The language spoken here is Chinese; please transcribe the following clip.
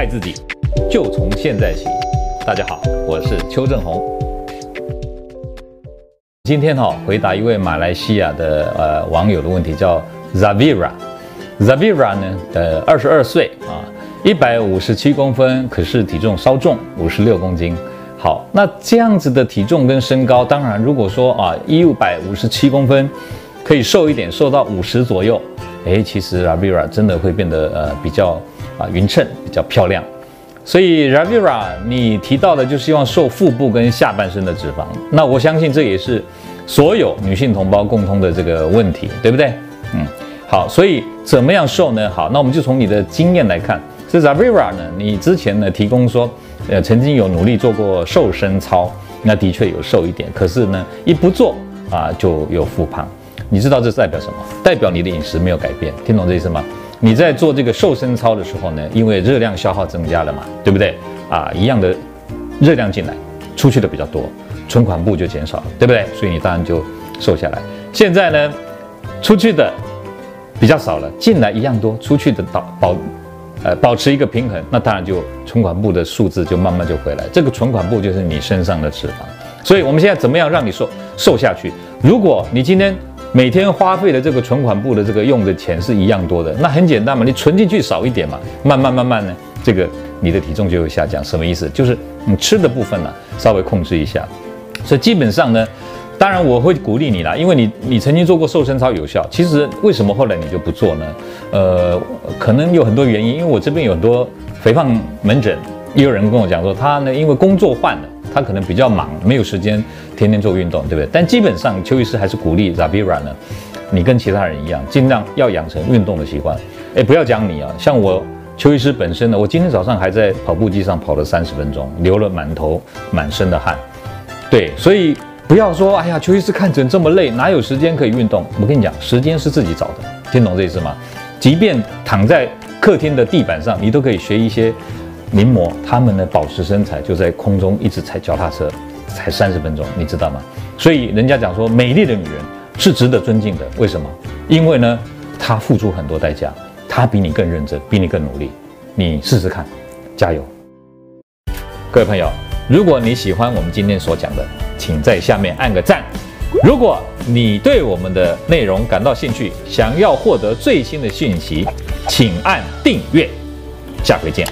爱自己，就从现在起。大家好，我是邱正红。今天哈、哦、回答一位马来西亚的呃网友的问题，叫 Zavira。Zavira 呢呃二十二岁啊，一百五十七公分，可是体重稍重，五十六公斤。好，那这样子的体重跟身高，当然如果说啊一百五十七公分，可以瘦一点，瘦到五十左右。诶，其实 Ravira 真的会变得呃比较啊匀称，比较漂亮。所以 Ravira，你提到的就希望瘦腹部跟下半身的脂肪。那我相信这也是所有女性同胞共通的这个问题，对不对？嗯，好，所以怎么样瘦呢？好，那我们就从你的经验来看。这 Ravira 呢，你之前呢提供说，呃，曾经有努力做过瘦身操，那的确有瘦一点，可是呢一不做啊就有复胖。你知道这代表什么？代表你的饮食没有改变，听懂这意思吗？你在做这个瘦身操的时候呢，因为热量消耗增加了嘛，对不对？啊，一样的热量进来，出去的比较多，存款部就减少了，对不对？所以你当然就瘦下来。现在呢，出去的比较少了，进来一样多，出去的保保呃保持一个平衡，那当然就存款部的数字就慢慢就回来。这个存款部就是你身上的脂肪。所以我们现在怎么样让你瘦瘦下去？如果你今天每天花费的这个存款部的这个用的钱是一样多的，那很简单嘛，你存进去少一点嘛，慢慢慢慢呢，这个你的体重就会下降。什么意思？就是你吃的部分呢，稍微控制一下。所以基本上呢，当然我会鼓励你啦，因为你你曾经做过瘦身操有效。其实为什么后来你就不做呢？呃，可能有很多原因，因为我这边有很多肥胖门诊，也有人跟我讲说，他呢因为工作换了。他可能比较忙，没有时间天天做运动，对不对？但基本上，邱医师还是鼓励 Zavira 呢，你跟其他人一样，尽量要养成运动的习惯。哎，不要讲你啊，像我邱医师本身呢，我今天早上还在跑步机上跑了三十分钟，流了满头满身的汗。对，所以不要说，哎呀，邱医师看诊这么累，哪有时间可以运动？我跟你讲，时间是自己找的，听懂这意思吗？即便躺在客厅的地板上，你都可以学一些。名模他们呢，保持身材就在空中一直踩脚踏车，才三十分钟，你知道吗？所以人家讲说，美丽的女人是值得尊敬的。为什么？因为呢，她付出很多代价，她比你更认真，比你更努力。你试试看，加油！各位朋友，如果你喜欢我们今天所讲的，请在下面按个赞。如果你对我们的内容感到兴趣，想要获得最新的讯息，请按订阅。下回见。